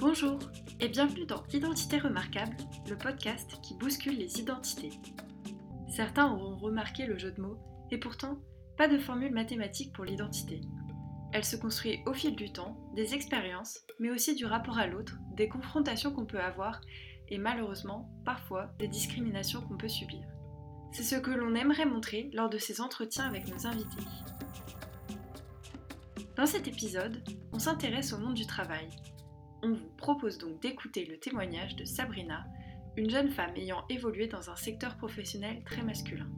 Bonjour et bienvenue dans Identité remarquable, le podcast qui bouscule les identités. Certains auront remarqué le jeu de mots, et pourtant, pas de formule mathématique pour l'identité. Elle se construit au fil du temps, des expériences, mais aussi du rapport à l'autre, des confrontations qu'on peut avoir, et malheureusement, parfois, des discriminations qu'on peut subir. C'est ce que l'on aimerait montrer lors de ces entretiens avec nos invités. Dans cet épisode, on s'intéresse au monde du travail. On vous propose donc d'écouter le témoignage de Sabrina, une jeune femme ayant évolué dans un secteur professionnel très masculin.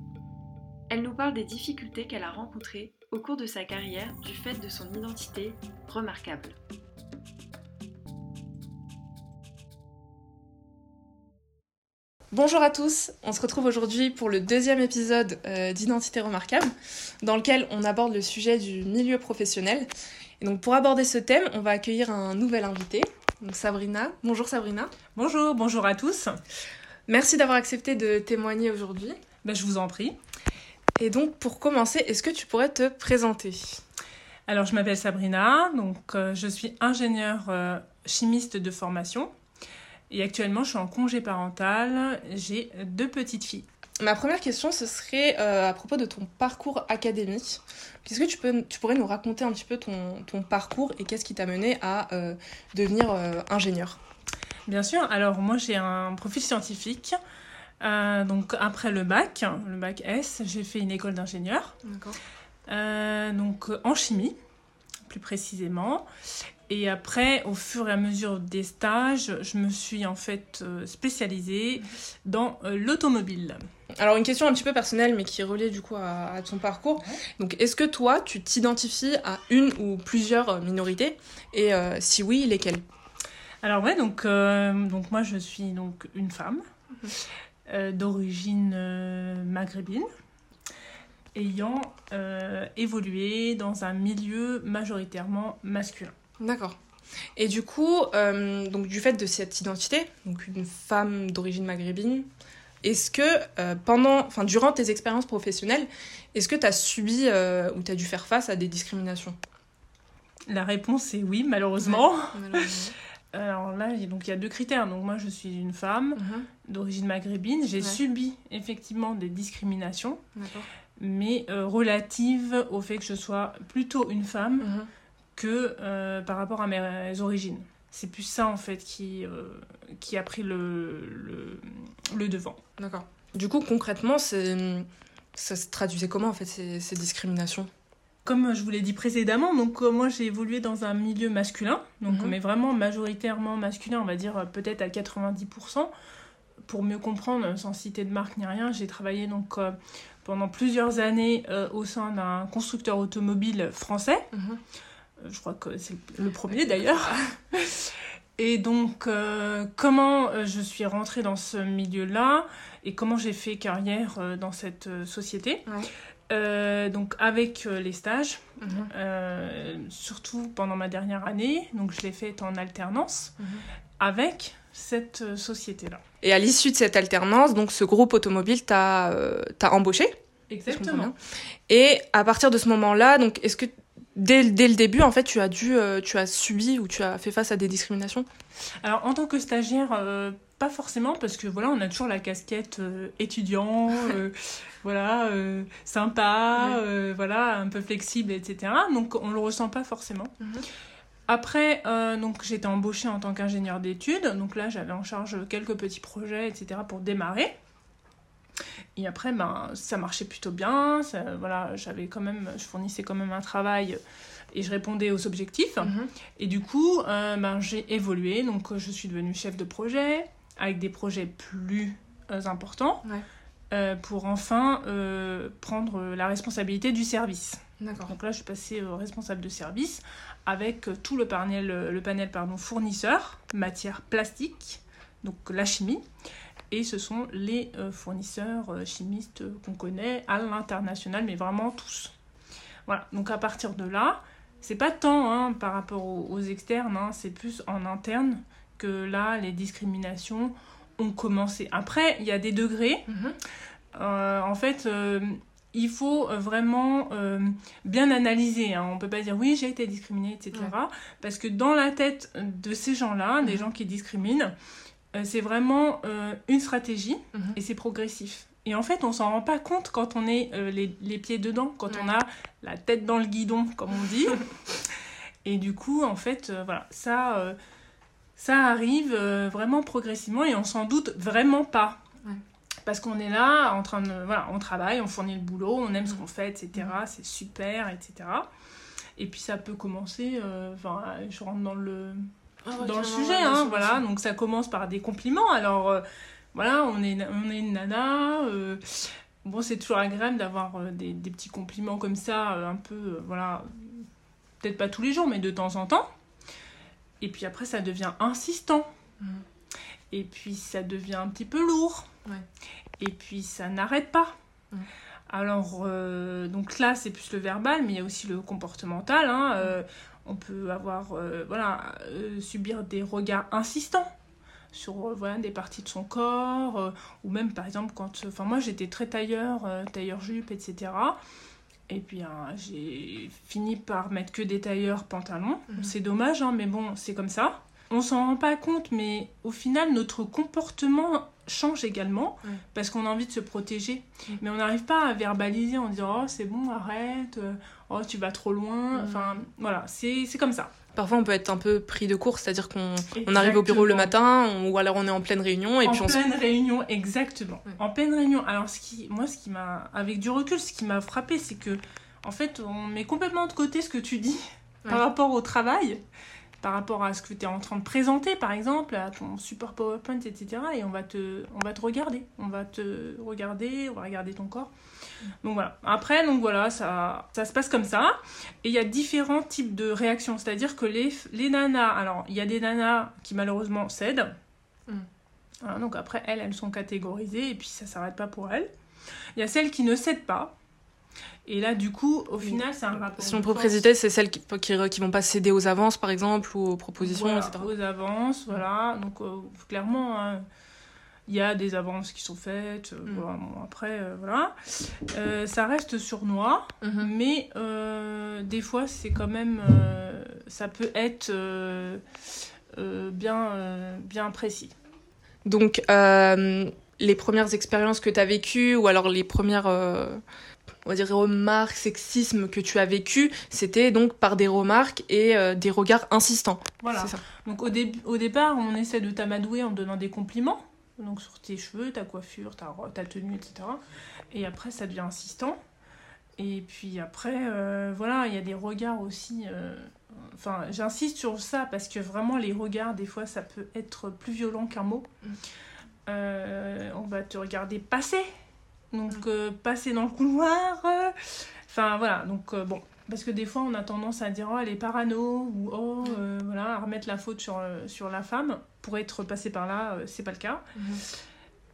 Elle nous parle des difficultés qu'elle a rencontrées au cours de sa carrière du fait de son identité remarquable. Bonjour à tous, on se retrouve aujourd'hui pour le deuxième épisode euh, d'Identité remarquable, dans lequel on aborde le sujet du milieu professionnel. Et donc pour aborder ce thème, on va accueillir un nouvel invité, donc Sabrina. Bonjour Sabrina. Bonjour, bonjour à tous. Merci d'avoir accepté de témoigner aujourd'hui. Ben, je vous en prie. Et donc pour commencer, est-ce que tu pourrais te présenter? Alors je m'appelle Sabrina, donc euh, je suis ingénieure euh, chimiste de formation. Et actuellement, je suis en congé parental. J'ai deux petites filles. Ma première question, ce serait euh, à propos de ton parcours académique. Qu'est-ce que tu, peux, tu pourrais nous raconter un petit peu ton, ton parcours et qu'est-ce qui t'a mené à euh, devenir euh, ingénieur? Bien sûr. Alors, moi, j'ai un profil scientifique. donc, après le bac, le bac S, j'ai fait une école d'ingénieur. D'accord. donc, en chimie, plus précisément. Et après, au fur et à mesure des stages, je me suis en fait euh, spécialisée dans euh, l'automobile. Alors une question un petit peu personnelle, mais qui est reliée du coup à, ton parcours. Donc est-ce que toi, tu t'identifies à une ou plusieurs minorités? Et euh, si oui, lesquelles? Alors ouais, donc, donc moi je suis donc une femme mhm. d'origine maghrébine ayant évolué dans un milieu majoritairement masculin. D'accord. Et du coup, euh, donc du fait de cette identité, donc une femme d'origine maghrébine, est-ce que euh, pendant, enfin durant tes expériences professionnelles, est-ce que tu as subi euh, ou tu as dû faire face à des discriminations? La réponse est oui, malheureusement. Alors là, donc il y a deux critères. Donc moi, je suis une femme mhm. d'origine maghrébine. J'ai subi effectivement des discriminations, mais relatives au fait que je sois plutôt une femme. Mhm que euh, par rapport à mes origines. C'est plus ça en fait qui, euh, qui a pris le, le, devant. D'accord. Du coup, concrètement, ça se traduisait comment en fait ces, ces discriminations? Comme je vous l'ai dit précédemment, donc euh, moi j'ai évolué dans un milieu masculin, donc mhm. mais vraiment majoritairement masculin, on va dire peut-être à 90%. Pour mieux comprendre, sans citer de marque ni rien, j'ai travaillé donc pendant plusieurs années au sein d'un constructeur automobile français. Mhm je crois que c'est le premier d'ailleurs. Et donc, euh, comment euh, je suis rentrée dans ce milieu-là et comment j'ai fait carrière euh, dans cette société? donc, avec les stages, mhm. surtout pendant ma dernière année, donc je l'ai faite en alternance mhm. avec cette société-là. Et à l'issue de cette alternance, donc ce groupe automobile t'a embauché Exactement. Et à partir de ce moment-là, donc est-ce que dès, dès, le début, en fait, tu as dû, euh, tu as subi ou tu as fait face à des discriminations Alors, en tant que stagiaire, euh, pas forcément, parce que voilà, on a toujours la casquette euh, étudiant, voilà, sympa, voilà, un peu flexible, etc. Donc, on le ressent pas forcément. Mhm. Après, donc j'étais embauchée en tant qu'ingénieur d'études, donc là j'avais en charge quelques petits projets, etc. pour démarrer. Et après, ben, ça marchait plutôt bien. voilà, j'avais quand même, je fournissais quand même un travail et je répondais aux objectifs. Mhm. Et du coup, euh, ben, j'ai évolué. Donc, je suis devenue chef de projet avec des projets plus euh, importants euh, pour enfin prendre la responsabilité du service. Donc là, je suis passée responsable de service avec tout le panel, le panel pardon, fournisseur, matière plastique, donc la chimie et ce sont les euh, fournisseurs euh, chimistes qu'on connaît à l'international, mais vraiment tous. Voilà, donc à partir de là, c'est pas tant hein, par rapport aux, externes, hein, c'est plus en interne que là, les discriminations ont commencé. Après, il y a des degrés. Mhm. Euh, en fait, il faut vraiment euh, bien analyser. Hein. On peut pas dire oui, j'ai été discriminée, etc. Parce que dans la tête de ces gens-là, des gens qui discriminent, euh, c'est vraiment une stratégie Mhm. et c'est progressif. Et en fait, on s'en rend pas compte quand on est les, les pieds dedans, quand on a la tête dans le guidon, comme on dit. et du coup, en fait, voilà, ça, euh, ça arrive euh, vraiment progressivement et on s'en doute vraiment pas. Ouais. Parce qu'on est là, en train de, voilà, on travaille, on fournit le boulot, on aime ce qu'on fait, etc. Mhm. C'est super, etc. Et puis ça peut commencer, euh, enfin, je rentre dans le, dans le sujet, hein, voilà. Donc ça commence par des compliments. Alors euh, voilà, on est, on est une nana. euh, bon, c'est toujours agréable d'avoir euh, des, des petits compliments comme ça, un peu, voilà, peut-être pas tous les jours, mais de temps en temps. Et puis après, ça devient insistant. Mhm. Et puis ça devient un petit peu lourd. Ouais. Et puis ça n'arrête pas. Mhm. Alors, euh, donc là, c'est plus le verbal, mais il y a aussi le comportemental. hein, euh, on peut avoir, euh, voilà, euh, subir des regards insistants sur euh, voilà, des parties de son corps, euh, ou même par exemple quand, enfin moi j'étais très tailleur, tailleur jupe, etc. Et puis hein, j'ai fini par mettre que des tailleurs pantalons. Mhm. C'est dommage, hein, mais bon, c'est comme ça. On s'en rend pas compte, mais au final, notre comportement change également Ouais. parce qu'on a envie de se protéger. Mais on n'arrive pas à verbaliser en disant Oh, c'est bon, arrête, euh, oh, tu vas trop loin. Enfin, voilà, c'est comme ça. Parfois, on peut être un peu pris de court, c'est-à-dire qu'on on arrive au bureau le matin, on- ou alors on est en pleine réunion, et en puis on pleine réunion, exactement. En pleine réunion. Alors, ce qui, moi, ce qui m'a, avec du recul, ce qui m'a frappé, c'est que, en fait, on met complètement de côté ce que tu dis par rapport au travail, par rapport à ce que tu es en train de présenter, par exemple, à ton support PowerPoint, etc. Et on va te, on va te regarder. On va te regarder, on va regarder ton corps. Donc voilà. Après, donc voilà, ça, ça se passe comme ça. Et il y a différents types de réactions. C'est-à-dire que les, les nanas, alors il y a des nanas qui malheureusement cèdent. Mm. Voilà, donc après, elles, elles sont catégorisées et puis ça s'arrête pas pour elles. Il y a celles qui ne cèdent pas. Et là, du coup, au final, c'est un rapport. Si de préciser, c'est celles qui, qui, qui vont pas céder aux avances, par exemple, ou aux propositions, Voilà, etc. aux avances, voilà. Donc, euh, clairement, hein, il y a des avances qui sont faites. euh, Mm. voilà, bon, après, euh, voilà. Ça reste sournois, Mhm. mais euh, des fois, c'est quand même. ça peut être bien, bien précis. Donc, les premières expériences que tu as vécues, ou alors les premières, on va dire, remarques, sexisme que tu as vécues, c'était donc par des remarques et euh, des regards insistants. Voilà. Ça. Donc, au, début, au départ, on essaie de t'amadouer en te donnant des compliments. Donc, sur tes cheveux, ta coiffure, ta, ta tenue, etc. Et après, ça devient insistant. Et puis après, euh, voilà, il y a des regards aussi. euh, Enfin, j'insiste sur ça parce que vraiment, les regards, des fois, ça peut être plus violent qu'un mot. Mm. Euh, on va te regarder passer. Donc, euh, passer dans le couloir. euh, Enfin, voilà. Donc, euh, bon. Parce que des fois, on a tendance à dire, oh, elle est parano, ou oh, euh, voilà, à remettre la faute sur, sur la femme. Pour être passé par là, c'est pas le cas.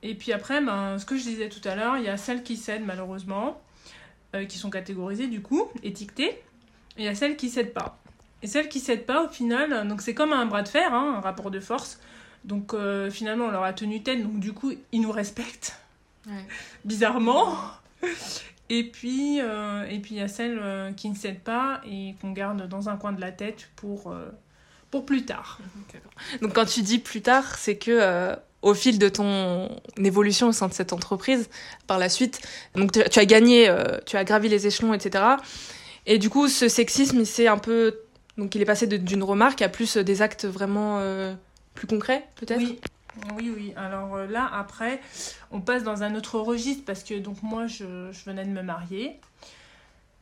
Et puis après, ben, ce que je disais tout à l'heure, il y a celles qui cèdent malheureusement, euh, qui sont catégorisées du coup, étiquetées, et il y a celles qui cèdent pas. Et celles qui cèdent pas, au final, donc c'est comme un bras de fer, hein, un rapport de force. Donc euh, finalement, on leur a tenu tête, donc du coup, ils nous respectent, Ouais. bizarrement. Et puis, euh, et puis il y a celles euh, qui ne cèdent pas et qu'on garde dans un coin de la tête pour, euh, pour plus tard. Donc, quand tu dis plus tard, c'est que au fil de ton évolution au sein de cette entreprise, par la suite, donc tu, tu as gagné, tu as gravi les échelons, etc. Et du coup, ce sexisme, il s'est un peu. Donc, il est passé d'une remarque à plus des actes vraiment plus concrets, peut-être? Oui, oui, oui. Alors euh, là, après, on passe dans un autre registre parce que donc moi, je, venais de me marier.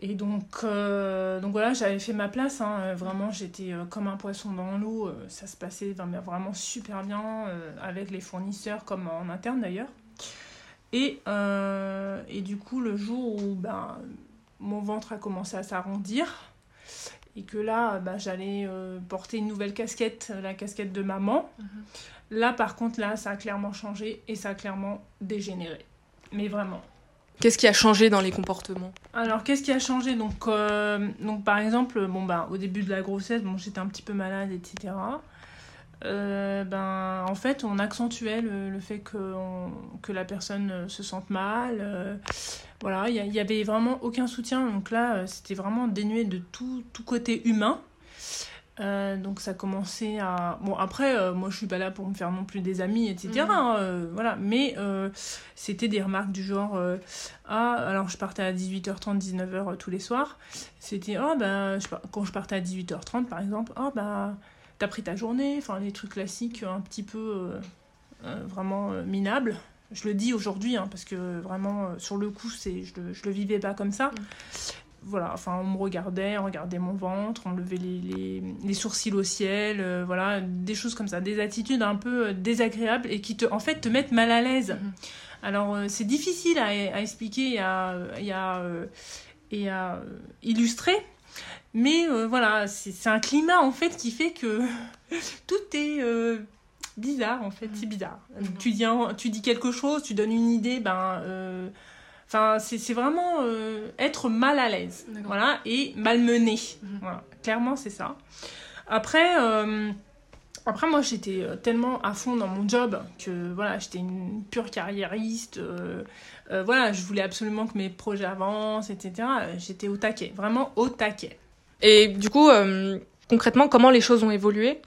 Et donc, euh, donc voilà, j'avais fait ma place. hein. Euh, Vraiment, j'étais comme un poisson dans l'eau. Ça se passait vraiment super bien avec les fournisseurs comme en interne d'ailleurs. Et, du coup, le jour où ben, mon ventre a commencé à s'arrondir et que là, ben, j'allais porter une nouvelle casquette, la casquette de maman. Là, par contre, là, ça a clairement changé et ça a clairement dégénéré. Mais vraiment. Qu'est-ce qui a changé dans les comportements? Alors, qu'est-ce qui a changé? Donc, euh, donc, par exemple, bon, bah, au début de la grossesse, bon, j'étais un petit peu malade, etc. euh, ben, en fait, on accentuait le, le fait que, on- que la personne euh, se sente mal. euh, voilà, il y, avait vraiment aucun soutien. Donc là, c'était vraiment dénué de tout, tout côté humain. Euh, donc ça commençait à... Bon, après, euh, moi, je suis pas là pour me faire non plus des amis, etc. Mhm. hein, euh, voilà, mais c'était des remarques du genre... ah, alors je partais à 18h30, 19h euh, tous les soirs. C'était, oh, ben, je quand je partais à 18h30, par exemple, oh, bah t'as pris ta journée, enfin les trucs classiques un petit peu vraiment minables. Je le dis aujourd'hui hein, parce que vraiment sur le coup c'est je, le- je le vivais pas comme ça. Voilà, enfin on me regardait, on regardait mon ventre, on levait les, les, les sourcils au ciel, euh, voilà, des choses comme ça, des attitudes un peu euh, désagréables et qui te en fait te mettent mal à l'aise. Mhm. Alors euh, c'est difficile à, à expliquer et à, et à, euh, et à illustrer. Mais voilà, c'est un climat en fait qui fait que tout est bizarre en fait, c'est bizarre. Mhm. Tu, dis tu dis quelque chose, tu donnes une idée, ben. Enfin, c'est c'est vraiment euh, être mal à l'aise, voilà, et malmené. Mhm. Voilà, clairement, c'est ça. Après, euh, après moi, j'étais euh, tellement à fond dans mon job que voilà, j'étais une pure carriériste. euh, euh, voilà, je voulais absolument que mes projets avancent, etc. J'étais au taquet, vraiment au taquet. Et du coup, euh, concrètement, comment les choses ont évolué?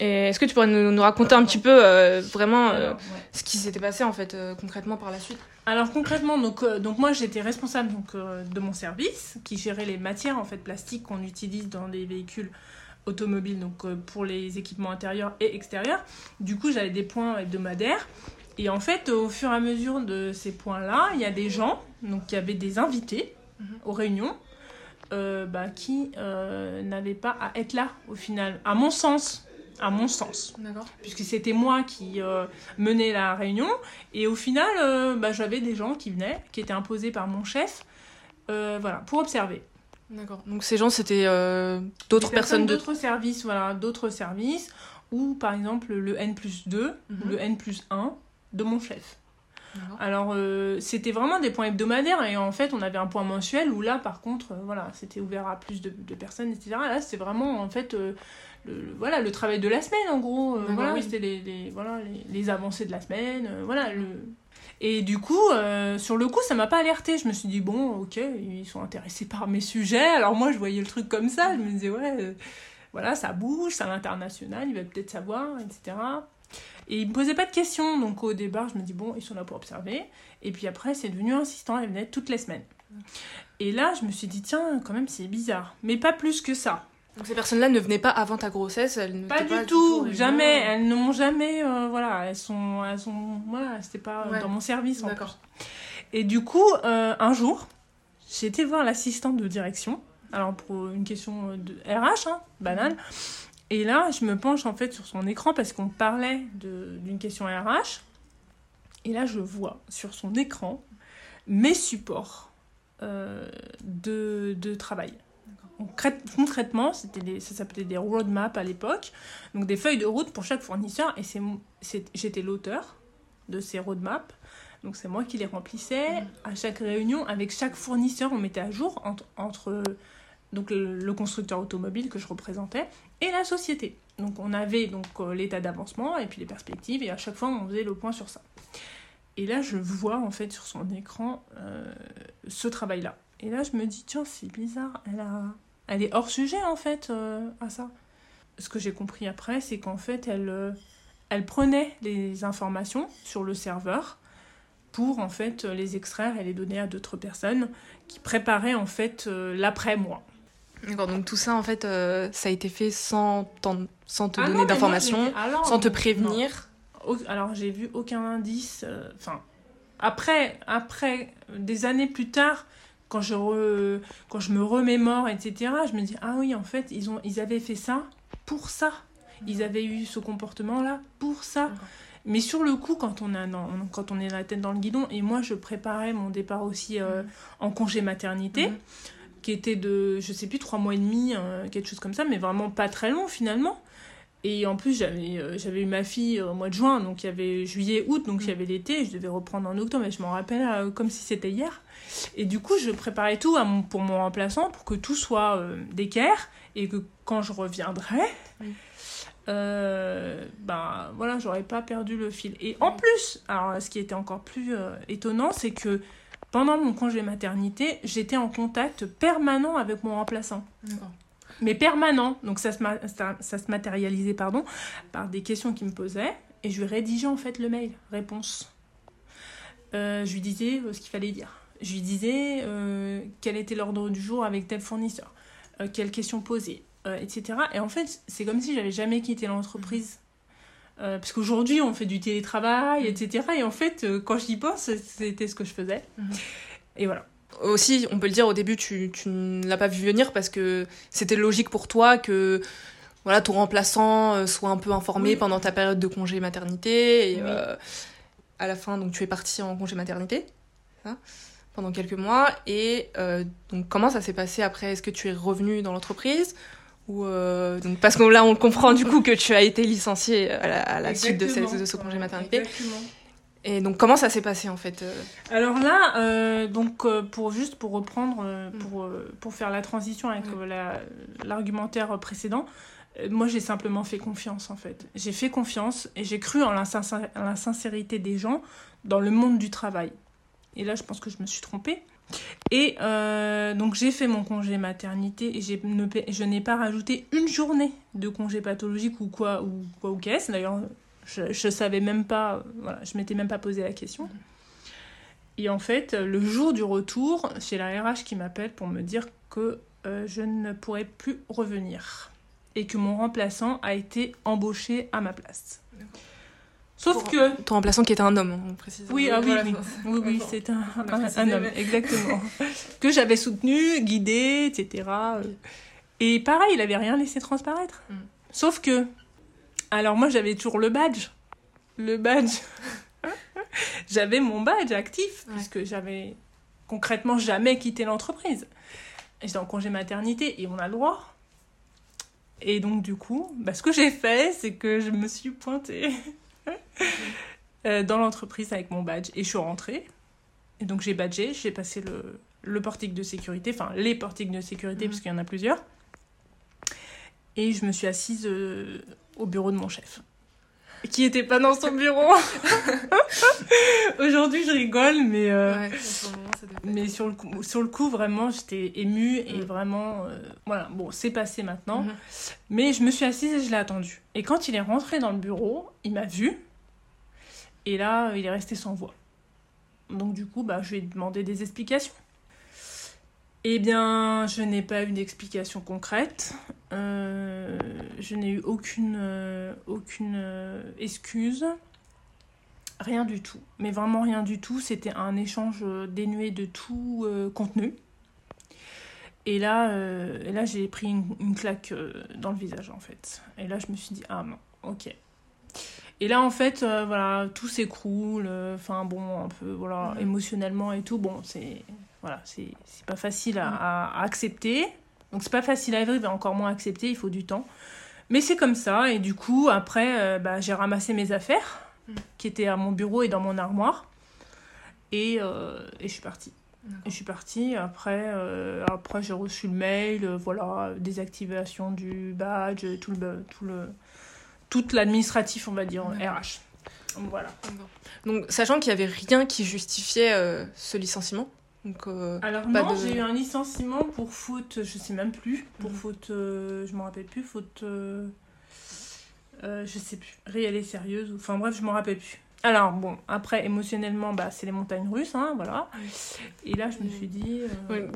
Est-ce que tu pourrais nous, nous raconter un petit peu euh, vraiment euh, Alors, ouais. ce qui s'était passé en fait euh, concrètement par la suite Alors concrètement, donc, euh, donc moi j'étais responsable donc, euh, de mon service qui gérait les matières en fait plastiques qu'on utilise dans les véhicules automobiles donc euh, pour les équipements intérieurs et extérieurs. Du coup j'avais des points hebdomadaires et en fait au fur et à mesure de ces points-là, il y a des gens donc il y avait des invités Mhm. aux réunions bah, qui n'avaient pas à être là au final, à mon sens. À mon sens puisque c'était moi qui euh, menais la réunion. Et au final, euh, bah, j'avais des gens qui venaient, qui étaient imposés par mon chef, euh, voilà, pour observer. D'accord. Donc ces gens, c'était euh, d'autres personnes de... d'autres services, voilà, d'autres services, ou par exemple le N plus 2, Mhm. le N plus 1 de mon chef. Alors, euh, c'était vraiment des points hebdomadaires, et en fait, on avait un point mensuel où là, par contre, euh, voilà, c'était ouvert à plus de, de personnes, etc. Là, c'était vraiment, en fait, euh, le, le- voilà, le travail de la semaine, en gros. Euh, voilà, oui. c'était les, les- voilà, les, les avancées de la semaine, euh, voilà. Le... Et du coup, euh, sur le coup, ça m'a pas alerté. Je me suis dit, bon, ok, ils sont intéressés par mes sujets. Alors moi, je voyais le truc comme ça. Je me disais, ouais, voilà, ça bouge, c'est à l'international, il va peut-être savoir, etc. Et il me posait pas de questions. Donc au départ, je me dis, bon, ils sont là pour observer. Et puis après, c'est devenu insistant, ils venaient toutes les semaines. Et là, je me suis dit, tiens, quand même, c'est bizarre. Mais pas plus que ça. Donc ces personnes-là ne venaient pas avant ta grossesse, elles ne Pas du tout, jamais. Elles ne m'ont jamais, euh, voilà, elles sont, elles sont, voilà, c'était pas Ouais. dans mon service. en D'accord. Et du coup, euh, un jour, j'ai été voir l'assistante de direction. Alors pour une question euh, de RH, hein, banale. Et là, je me penche en fait sur son écran parce qu'on parlait d'une question RH. Et là, je vois sur son écran mes supports euh, de, de travail. Concrète- Concrètement, c'était des- ça s'appelait des roadmaps à l'époque, donc des feuilles de route pour chaque fournisseur, et c'est j'étais l'auteur de ces roadmaps, donc c'est moi qui les remplissais. Mhm. À chaque réunion, avec chaque fournisseur, on mettait à jour entre, entre donc le, le constructeur automobile que je représentais et la société. Donc on avait donc euh, l'état d'avancement et puis les perspectives, et à chaque fois on faisait le point sur ça. Et là, je vois en fait sur son écran euh, ce travail-là. Et là, je me dis, tiens, c'est bizarre, elle, a... elle est hors sujet en fait euh, à ça. Ce que j'ai compris après, c'est qu'en fait, elle, euh, elle prenait les informations sur le serveur pour en fait les extraire et les donner à d'autres personnes qui préparaient en fait euh, l'après-moi. D'accord, donc tout ça en fait, ça a été fait sans, sans te Ah donner d'informations, alors, sans te prévenir. Alors j'ai vu aucun indice. Enfin, après, après, des années plus tard, quand je, re- quand je me remémore, etc., je me dis, ah oui, en fait, ils, ont, ils avaient fait ça pour ça. Ils avaient eu ce comportement-là pour ça. Mais sur le coup, quand on, a quand on est la tête dans le guidon, et moi je préparais mon départ aussi euh, en congé maternité, qui était de, je sais plus, trois mois et demi, euh, quelque chose comme ça, mais vraiment pas très long finalement. Et en plus, j'avais euh, j'avais eu ma fille au mois de juin, donc il y avait juillet, août, donc il y avait l'été, je devais reprendre en octobre, et je m'en rappelle euh, comme si c'était hier. Et du coup, je préparais tout à mon, pour mon remplaçant, pour que tout soit euh, d'équerre, et que quand je reviendrai, Oui. euh, ben voilà, j'aurais pas perdu le fil. Et en plus, alors ce qui était encore plus étonnant, c'est que pendant mon congé maternité, j'étais en contact permanent avec mon remplaçant. Mais permanent, donc ça se, ça, ça se matérialisait pardon, par des questions qu'il me posait, et je lui rédigeais en fait le mail, réponse. Euh, je lui disais ce qu'il fallait dire. Je lui disais quel était l'ordre du jour avec tel fournisseur, quelles questions poser, euh, etc. Et en fait, c'est comme si j'avais jamais quitté l'entreprise. Euh, parce qu'aujourd'hui, on fait du télétravail, etc. Et en fait, euh, quand j'y pense, c'était ce que je faisais. Mhm. Et voilà. Aussi, on peut le dire, au début, tu, tu ne l'as pas vu venir parce que c'était logique pour toi que voilà, ton remplaçant soit un peu informé pendant ta période de congé maternité. Et à la fin, donc, tu es partie en congé maternité pendant quelques mois. Et donc, comment ça s'est passé après? Est-ce que tu es revenue dans l'entreprise ou euh, donc parce que là, on comprend du coup que tu as été licenciée à la, suite de, de, ce congé maternité. Exactement. Et donc, comment ça s'est passé en fait euh Alors là, euh, donc pour juste pour reprendre, mm. pour, pour faire la transition avec mm. l'argumentaire précédent, moi j'ai simplement fait confiance en fait. J'ai fait confiance et j'ai cru en la, en la sincérité des gens dans le monde du travail. Et là, je pense que je me suis trompée. Et euh, donc j'ai fait mon congé maternité et je n'ai pas rajouté une journée de congé pathologique ou quoi ou quoi ou qu'est-ce. D'ailleurs, je, ne savais même pas, voilà, je m'étais même pas posé la question. Et en fait, le jour du retour, c'est la RH qui m'appelle pour me dire que euh, je ne pourrais plus revenir et que mon remplaçant a été embauché à ma place. Sauf que. Ton remplaçant qui était un homme, on précise. Oui, ah oui, oui, oui, oui c'est un, un, homme, exactement. que j'avais soutenu, guidé, etc. Et pareil, il avait rien laissé transparaître. Mm. Sauf que. Alors moi, j'avais toujours le badge. Le badge. j'avais mon badge actif, puisque j'avais concrètement jamais quitté l'entreprise. J'étais en congé maternité et on a le droit. Et donc, du coup, bah, ce que j'ai fait, c'est que je me suis pointée Euh, dans l'entreprise avec mon badge. Et je suis rentrée. Et donc j'ai badgé, j'ai passé le, le, portique de sécurité, enfin les portiques de sécurité, parce mhm. puisqu'il y en a plusieurs. Et je me suis assise euh, au bureau de mon chef. Qui était pas dans son bureau. Aujourd'hui, je rigole, mais, euh, mais sur, le coup, sur le coup, vraiment, j'étais émue et mhm. vraiment. voilà, bon, c'est passé maintenant. Mhm. Mais je me suis assise et je l'ai attendu. Et quand il est rentré dans le bureau, il m'a vu et là, il est resté sans voix. Donc du coup, bah, je lui ai demandé des explications. Eh bien, je n'ai pas eu d'explication concrète. Euh, je n'ai eu aucune, euh, aucune euh, excuse. Rien du tout. Mais vraiment rien du tout. C'était un échange dénué de tout contenu. Et là, là j'ai pris une, une claque dans le visage, en fait. Et là, je me suis dit, ah non, ok. Et là, en fait, voilà, tout s'écroule. Enfin, bon, un peu, voilà, émotionnellement et tout. Bon, c'est voilà, c'est pas facile à, accepter. Donc, c'est pas facile à vivre, mais encore moins à accepter. Il faut du temps. Mais c'est comme ça. Et du coup, après, euh, bah, j'ai ramassé mes affaires mm. qui étaient à mon bureau et dans mon armoire. Et, et je suis partie. Et je suis partie. Après, après j'ai reçu le mail, voilà, désactivation du badge, tout le, tout le, toute l'administratif, on va dire, RH. Voilà. Donc, sachant qu'il n'y avait rien qui justifiait euh, ce licenciement? Donc, euh, Alors non, j'ai eu un licenciement pour faute, je sais même plus, pour mhm. faute, euh, je m'en rappelle plus, faute, je sais plus, réelle et sérieuse, enfin bref, je m'en rappelle plus. Alors bon, après émotionnellement, bah, c'est les montagnes russes, hein, voilà. Et là, je me suis dit.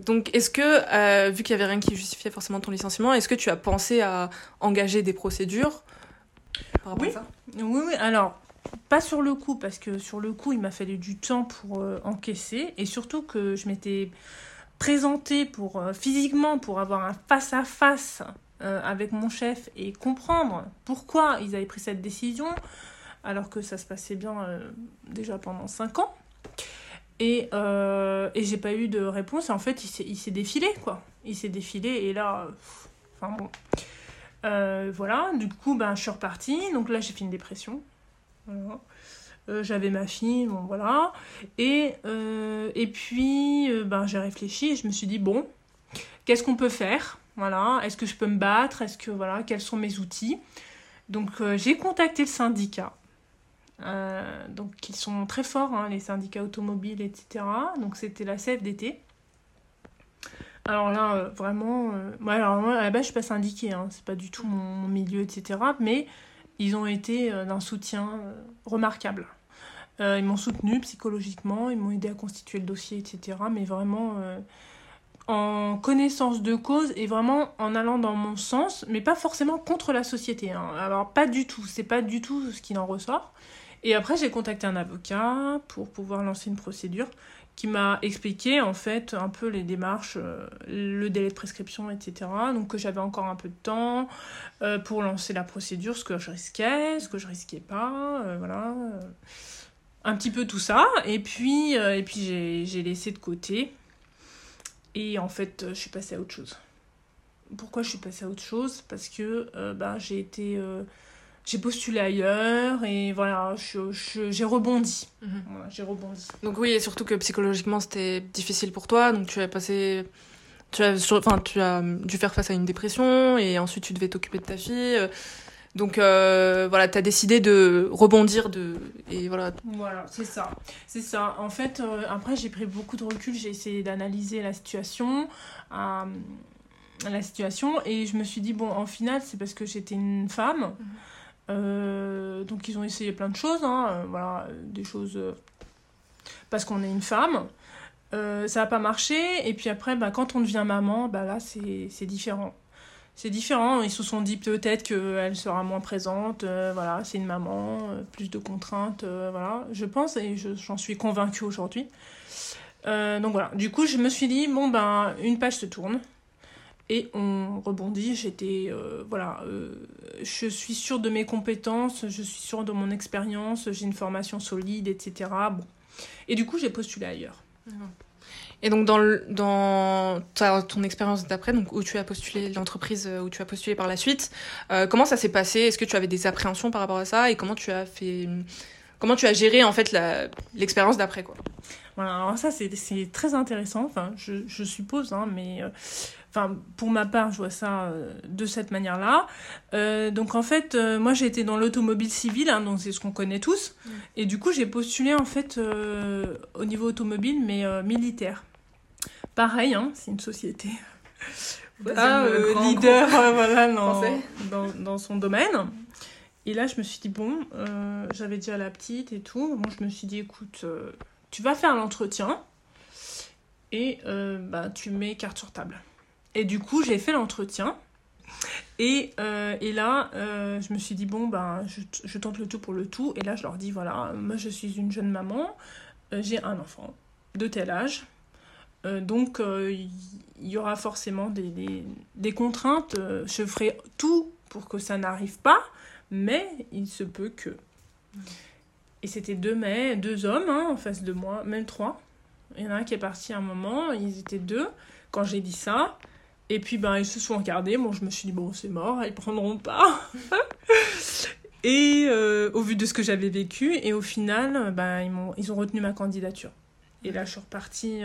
donc, est-ce que, vu qu'il n'y avait rien qui justifiait forcément ton licenciement, est-ce que tu as pensé à engager des procédures oui. Oui, oui, alors, pas sur le coup, parce que sur le coup, il m'a fallu du temps pour euh, encaisser, et surtout que je m'étais présentée pour, euh, physiquement pour avoir un face-à-face euh, avec mon chef et comprendre pourquoi ils avaient pris cette décision, alors que ça se passait bien déjà pendant 5 ans. Et, j'ai pas eu de réponse, et en fait, il s'est défilé, quoi. Il s'est défilé, et là, enfin bon. Voilà, du coup, ben, je suis repartie. Donc là, j'ai fait une dépression. Euh, j'avais ma fille, bon voilà. Et, euh, et puis, ben, j'ai réfléchi et je me suis dit, bon, qu'est-ce qu'on peut faire? Voilà, est-ce que je peux me battre? Est-ce que, voilà, quels sont mes outils? Donc j'ai contacté le syndicat. donc ils sont très forts, hein, les syndicats automobiles, etc. Donc c'était la CFDT. Alors là, vraiment, moi, alors à la base, je suis pas syndiquée, hein, c'est pas du tout mon, milieu, etc. Mais ils ont été d'un soutien remarquable. ils m'ont soutenu psychologiquement, ils m'ont aidé à constituer le dossier, etc. Mais vraiment, en connaissance de cause et vraiment en allant dans mon sens, mais pas forcément contre la société. Hein. Alors pas du tout, c'est pas du tout ce qui en ressort. Et après j'ai contacté un avocat pour pouvoir lancer une procédure qui m'a expliqué en fait un peu les démarches, euh, le délai de prescription, etc. Donc que j'avais encore un peu de temps euh, pour lancer la procédure, ce que je risquais, ce que je risquais pas, euh, voilà. un petit peu tout ça. Et puis, et puis j'ai laissé de côté et en fait, je suis passée à autre chose. Pourquoi je suis passée à autre chose? Parce que bah, j'ai été. J'ai postulé ailleurs et voilà, j'ai rebondi. Mhm. j'ai rebondi. Donc oui, et surtout que psychologiquement c'était difficile pour toi, donc tu as passé, tu as, enfin tu as dû faire face à une dépression et ensuite tu devais t'occuper de ta fille. Donc euh, voilà, tu as décidé de rebondir de et voilà. Voilà, c'est ça. C'est ça. En fait, euh, après j'ai pris beaucoup de recul, j'ai essayé d'analyser la situation, euh, la situation et je me suis dit bon, en final, c'est parce que j'étais une femme. Mhm. donc ils ont essayé plein de choses, hein, voilà, des choses parce qu'on est une femme. ça n'a pas marché et puis après, bah, quand on devient maman, bah là c'est différent c'est différent. Ils se sont dit peut-être qu'elle sera moins présente. Euh, voilà, c'est une maman, euh, plus de contraintes. Euh, voilà, je pense et j'en suis convaincue aujourd'hui. donc voilà, du coup, je me suis dit, bon, ben, une page se tourne. Et on rebondit. J'étais. voilà, je suis sûre de mes compétences, je suis sûre de mon expérience, j'ai une formation solide, etc. Bon. Et du coup, j'ai postulé ailleurs. Et donc, dans, dans ton expérience d'après, donc où tu as postulé, l'entreprise euh, où tu as postulé par la suite, euh, comment ça s'est passé? Est-ce que tu avais des appréhensions par rapport à ça? Et comment tu as fait. Comment tu as géré en fait l'expérience d'après quoi? Voilà, alors ça c'est très intéressant, enfin je, je suppose, hein, mais euh, enfin pour ma part je vois ça de cette manière-là. donc en fait moi j'ai été dans l'automobile civile, hein, donc c'est ce qu'on connaît tous, mm. et du coup j'ai postulé en fait au niveau automobile mais militaire. Pareil, hein, c'est une société ah, euh, leader euh, voilà, dans, dans, son domaine. Et là, je me suis dit, bon, euh, j'avais dit à la petite et tout. Bon, je me suis dit, écoute, tu vas faire l'entretien et bah, tu mets carte sur table. Et du coup, j'ai fait l'entretien. Et, et, là, je me suis dit, bon, ben, je, tente le tout pour le tout. Et là, je leur dis, voilà, moi, je suis une jeune maman, j'ai un enfant de tel âge. Euh, donc, euh, il y aura forcément des, des, contraintes. Euh, je ferai tout pour que ça n'arrive pas, mais il se peut que. Et c'était deux, mais, deux hommes hein, en face de moi, même trois. Il y en a un qui est parti à un moment, ils étaient deux quand j'ai dit ça. Et puis, ben, ils se sont regardés. Bon, je me suis dit, bon, c'est mort, ils prendront pas. et au vu de ce que j'avais vécu, et au final, ben, ils, ont, ils ont retenu ma candidature. Et là, je suis repartie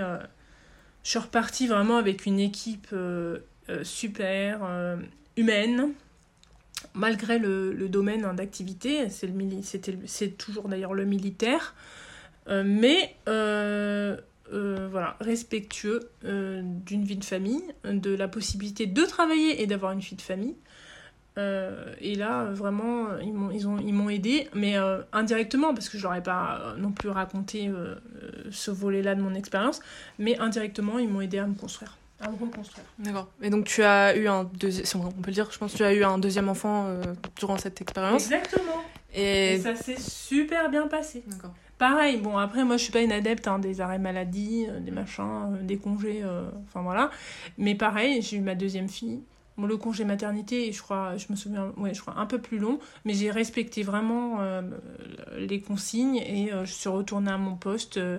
je suis repartie vraiment avec une équipe euh, euh, super, euh, humaine, malgré le, domaine hein, d'activité, c'est toujours d'ailleurs le militaire, mais voilà, respectueux d'une vie de famille, de la possibilité de travailler et d'avoir une vie de famille. et là, vraiment, ils m'ont ils ont, ils aidé, mais indirectement, parce que je leur ai pas non plus raconté ce volet-là de mon expérience, mais indirectement, ils m'ont aidé à me construire. À me reconstruire. D'accord. Et donc, tu as eu un deuxième, on peut le dire, je pense que tu as eu un deuxième enfant euh, durant cette expérience. Exactement. Et, ça s'est super bien passé. D'accord. Pareil, bon, après, moi, je suis pas une adepte hein, des arrêts maladie, euh, des machins, euh, des congés, enfin voilà. Mais pareil, j'ai eu ma deuxième fille. Bon, le congé maternité, je crois, je me souviens, ouais, je crois un peu plus long, mais j'ai respecté vraiment euh, les consignes et euh, je suis retournée à mon poste, euh,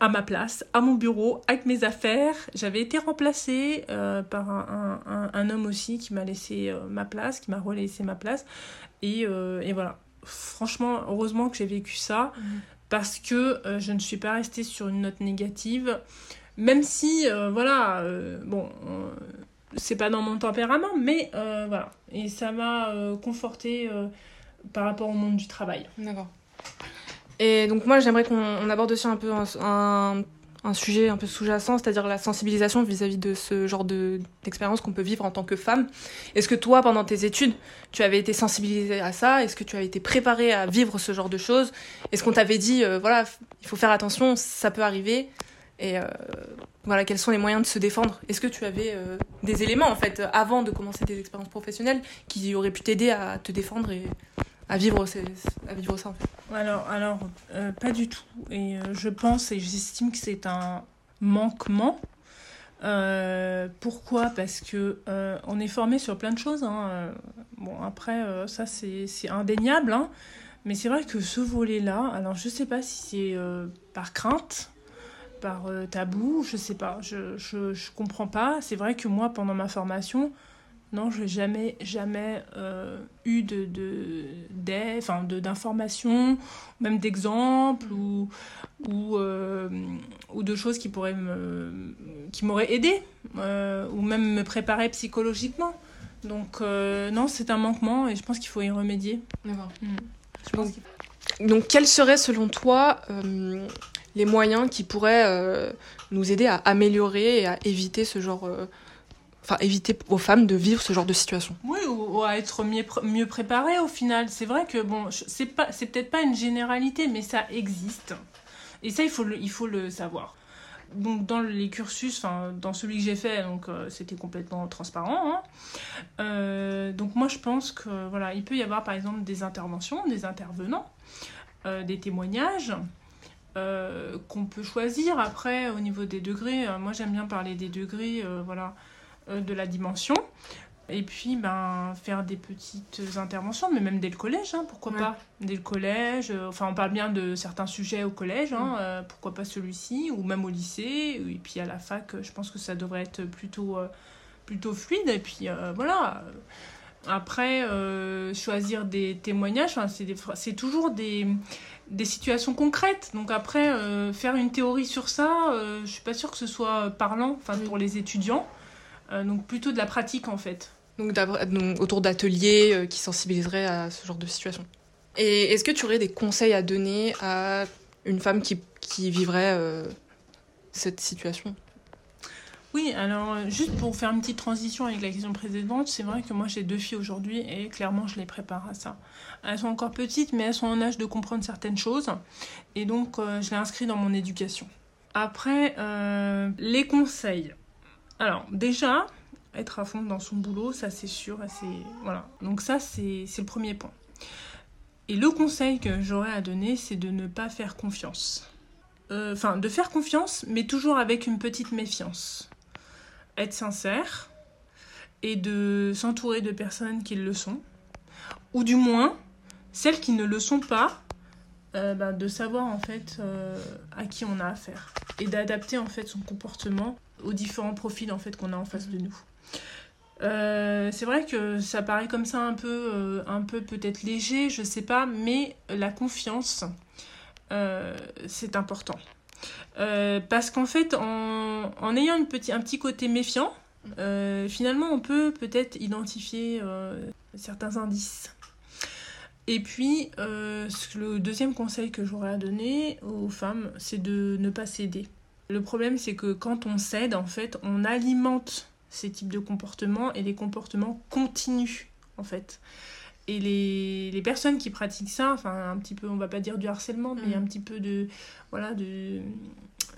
à ma place, à mon bureau, avec mes affaires. J'avais été remplacée par un, homme aussi qui m'a laissé ma place, qui m'a relaissé ma place. Et, et, voilà. Franchement, heureusement que j'ai vécu ça, mmh. parce que je ne suis pas restée sur une note négative, même si, voilà, bon c'est pas dans mon tempérament, mais euh, voilà. Et ça m'a euh, conforté euh, par rapport au monde du travail. D'accord. Et donc moi j'aimerais qu'on on aborde aussi un peu un, un, un sujet un peu sous-jacent, c'est-à-dire la sensibilisation vis-à-vis de ce genre de, d'expérience qu'on peut vivre en tant que femme. Est-ce que toi, pendant tes études, tu avais été sensibilisée à ça? Est-ce que tu avais été préparée à vivre ce genre de choses? Est-ce qu'on t'avait dit, euh, voilà, il faut faire attention, ça peut arriver Et euh, voilà, quels sont les moyens de se défendre? Est-ce que tu avais euh, des éléments, en fait, avant de commencer tes expériences professionnelles qui auraient pu t'aider à te défendre à vivre, à vivre Alors, alors euh, pas du tout. Et euh, je pense et j'estime que c'est un manquement. Euh, pourquoi? Parce que on est formé sur plein de choses. hein. Bon, après, ça c'est indéniable. hein. Mais c'est vrai que ce volet-là, alors je sais pas si c'est par crainte, par tabou, je sais pas. Je, je, je comprends pas. C'est vrai que moi, pendant ma formation, non, je n'ai jamais, jamais euh, eu de, de, enfin, de, d'informations, même d'exemples ou, ou, euh, ou de choses qui pourraient me, qui m'auraient aidé euh, ou même me préparer psychologiquement. Donc, non, c'est un manquement et je pense qu'il faut y remédier. D'accord. Mm. Je pense Donc, Donc, quels seraient selon toi les moyens qui pourraient nous aider à améliorer et à éviter ce genre. Enfin, éviter aux femmes de vivre ce genre de situation Oui, ou, à être mieux, mieux préparé au final. C'est vrai que, bon, c'est pas, c'est peut-être pas une généralité, mais ça existe. Et ça, il faut le, il faut le savoir. Donc, dans les cursus, enfin, dans celui que j'ai fait, donc, euh, c'était complètement transparent. hein. Euh, donc, moi, je pense que, voilà, il peut y avoir, par exemple, des interventions, des intervenants, euh, des témoignages. qu'on peut choisir après au niveau des degrés. Moi j'aime bien parler des degrés, voilà, de la dimension. Et puis, ben, faire des petites interventions, mais même dès le collège, hein, pourquoi Ouais. pas Dès le collège, euh, enfin, on parle bien de certains sujets au collège, hein, Mm. euh, pourquoi pas celui-ci, ou même au lycée, et puis à la fac, euh, je pense que ça devrait être plutôt, euh, plutôt fluide, et puis euh, voilà. Après, euh, choisir des témoignages, c'est des phra- c'est toujours des, des situations concrètes. Donc après, euh, faire une théorie sur ça, euh, je suis pas sûre que ce soit parlant, enfin, Oui. pour les étudiants. Euh, donc plutôt de la pratique en fait. donc, autour d'ateliers euh, qui sensibiliseraient à ce genre de situation. Et est-ce que tu aurais des conseils à donner à une femme qui, qui vivrait euh, cette situation? Oui, alors juste pour faire une petite transition avec la question précédente, c'est vrai que moi j'ai deux filles aujourd'hui et clairement je les prépare à ça. Elles sont encore petites mais elles sont en âge de comprendre certaines choses et donc euh, je les inscris dans mon éducation. Après, euh, les conseils. Alors déjà, être à fond dans son boulot, ça c'est sûr, c'est voilà. Donc ça c'est c'est le premier point. Et le conseil que j'aurais à donner, c'est de ne pas faire confiance. Euh, Enfin, de faire confiance, mais toujours avec une petite méfiance être sincère et de s'entourer de personnes qui le sont, ou du moins celles qui ne le sont pas, euh, bah, de savoir en fait euh, à qui on a affaire et d'adapter en fait son comportement aux différents profils en fait qu'on a en face de nous. Euh, c'est vrai que ça paraît comme ça un peu, un peu peut-être léger, je sais pas, mais la confiance, c'est important. Parce qu'en fait, en, en ayant une petit, un petit côté méfiant, finalement, on peut peut-être identifier certains indices. Et puis, euh, le deuxième conseil que j'aurais à donner aux femmes, c'est de ne pas céder. Le problème, c'est que quand on cède, en fait, on alimente ces types de comportements et les comportements continuent, en fait. Et les, les personnes qui pratiquent ça, enfin, un petit peu, on va pas dire du harcèlement, mais Mhm. un petit peu de. Voilà, de.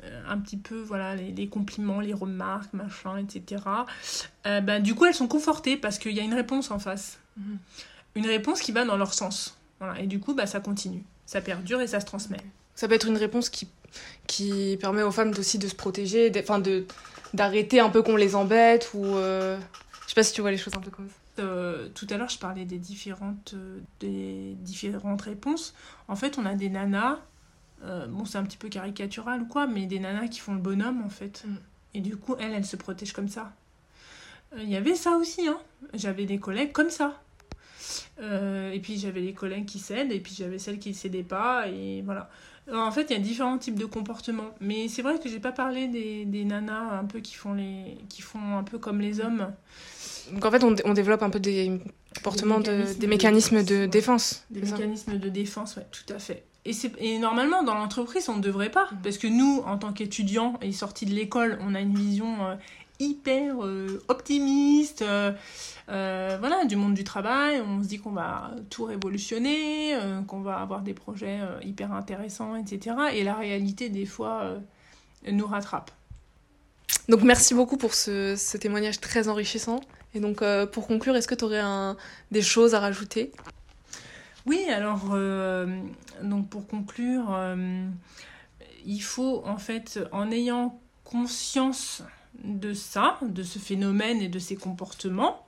euh, Un petit peu, voilà, les, les compliments, les remarques, machin, etc. Euh, ben, du coup, elles sont confortées parce qu'il y a une réponse en face. Mhm. Une réponse qui va dans leur sens. Voilà. Et du coup, bah, ça continue. Ça perdure et ça se transmet. Ça peut être une réponse qui, qui permet aux femmes aussi de se protéger, de- enfin de d'arrêter un peu qu'on les embête ou euh, je sais pas si tu vois les choses un peu comme ça. Euh, tout à l'heure, je parlais des différentes, euh, des différentes réponses. En fait, on a des nanas, euh, bon, c'est un petit peu caricatural ou quoi, mais des nanas qui font le bonhomme, en fait. Mm. Et du coup, elles, elles se protègent comme ça. Il y avait ça aussi, hein. J'avais des collègues comme ça. Euh, et puis j'avais les collègues qui cèdent, et puis j'avais celles qui ne cédaient pas, et voilà. en fait, il y a différents types de comportements. Mais c'est vrai que j'ai pas parlé des, des, nanas un peu qui font, les, qui font un peu comme les hommes. Donc en fait, on, on développe un peu des comportements, des mécanismes de, des mécanismes de, défense. Des mécanismes de défense, oui, tout à fait. Et, et normalement, dans l'entreprise, on ne devrait pas. Mm. Parce que nous, en tant qu'étudiants et sortis de l'école, on a une vision euh, hyper euh, optimiste. Euh, voilà, du monde du travail. On se dit qu'on va tout révolutionner, euh, qu'on va avoir des projets euh, hyper intéressants, etc. Et la réalité, des fois, nous rattrape. Donc merci beaucoup pour ce, témoignage très enrichissant. Et donc pour conclure, est-ce que tu aurais un, des choses à rajouter? Oui, alors donc pour conclure, il faut en fait, en ayant conscience de ça, de ce phénomène et de ces comportements,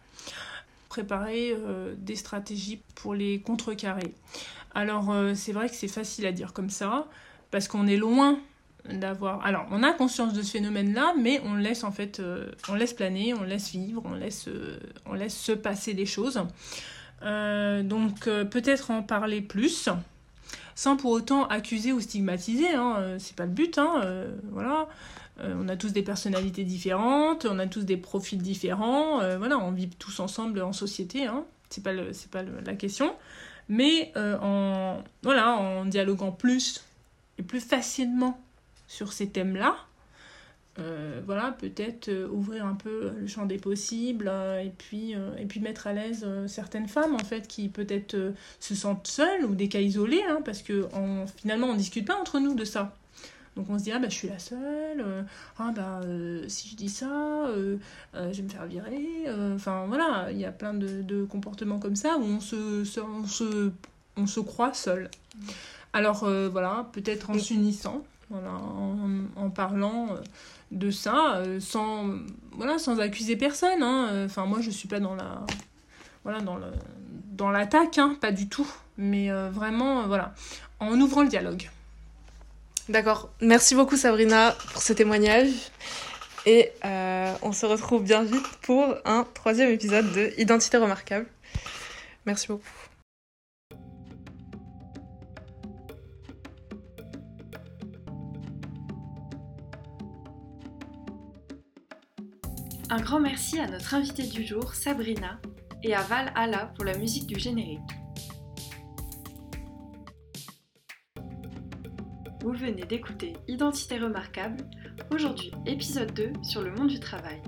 préparer euh, des stratégies pour les contrecarrer. Alors euh, c'est vrai que c'est facile à dire comme ça, parce qu'on est loin d'avoir... Alors on a conscience de ce phénomène-là, mais on laisse en fait, euh, on laisse planer, on laisse vivre, on laisse, on laisse se passer les choses. donc peut-être en parler plus, sans pour autant accuser ou stigmatiser, hein, c'est pas le but, hein, voilà. Euh, on a tous des personnalités différentes, on a tous des profils différents. Euh, voilà, on vit tous ensemble en société, hein. c'est pas, le, pas la question. Mais euh, en, voilà, en dialoguant plus et plus facilement sur ces thèmes-là, voilà, peut-être ouvrir un peu le champ des possibles et, puis, et puis mettre à l'aise certaines femmes en fait qui peut-être se sentent seules ou des cas isolés, hein, parce que finalement on discute pas entre nous de ça. Donc on se dit, ah bah je suis la seule, euh, ah bah euh, si je dis ça, euh, je vais me faire virer. Enfin voilà, il y a plein de, comportements comme ça où on se, on se, on se croit seul. Alors voilà, peut-être en s'unissant, voilà, en, parlant de ça, sans, voilà, sans accuser personne. Hein. Enfin moi je suis pas dans la, voilà, dans l'attaque, hein, pas du tout. Mais vraiment, voilà, en ouvrant le dialogue. D'accord. Merci beaucoup Sabrina pour ce témoignage. Et euh, on se retrouve bien vite pour un troisième épisode de Identité remarquable. Merci beaucoup. Un grand merci à notre invitée du jour, Sabrina, et à Val Ala pour la musique du générique. Vous venez d'écouter Identité remarquable, aujourd'hui épisode 2 sur le monde du travail.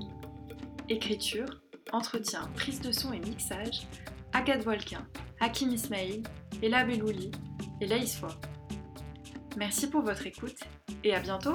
Écriture, entretien, prise de son et mixage, Agathe Volquin, Hakim Ismail, Ella Belouli et Laïs Foy. Merci pour votre écoute et à bientôt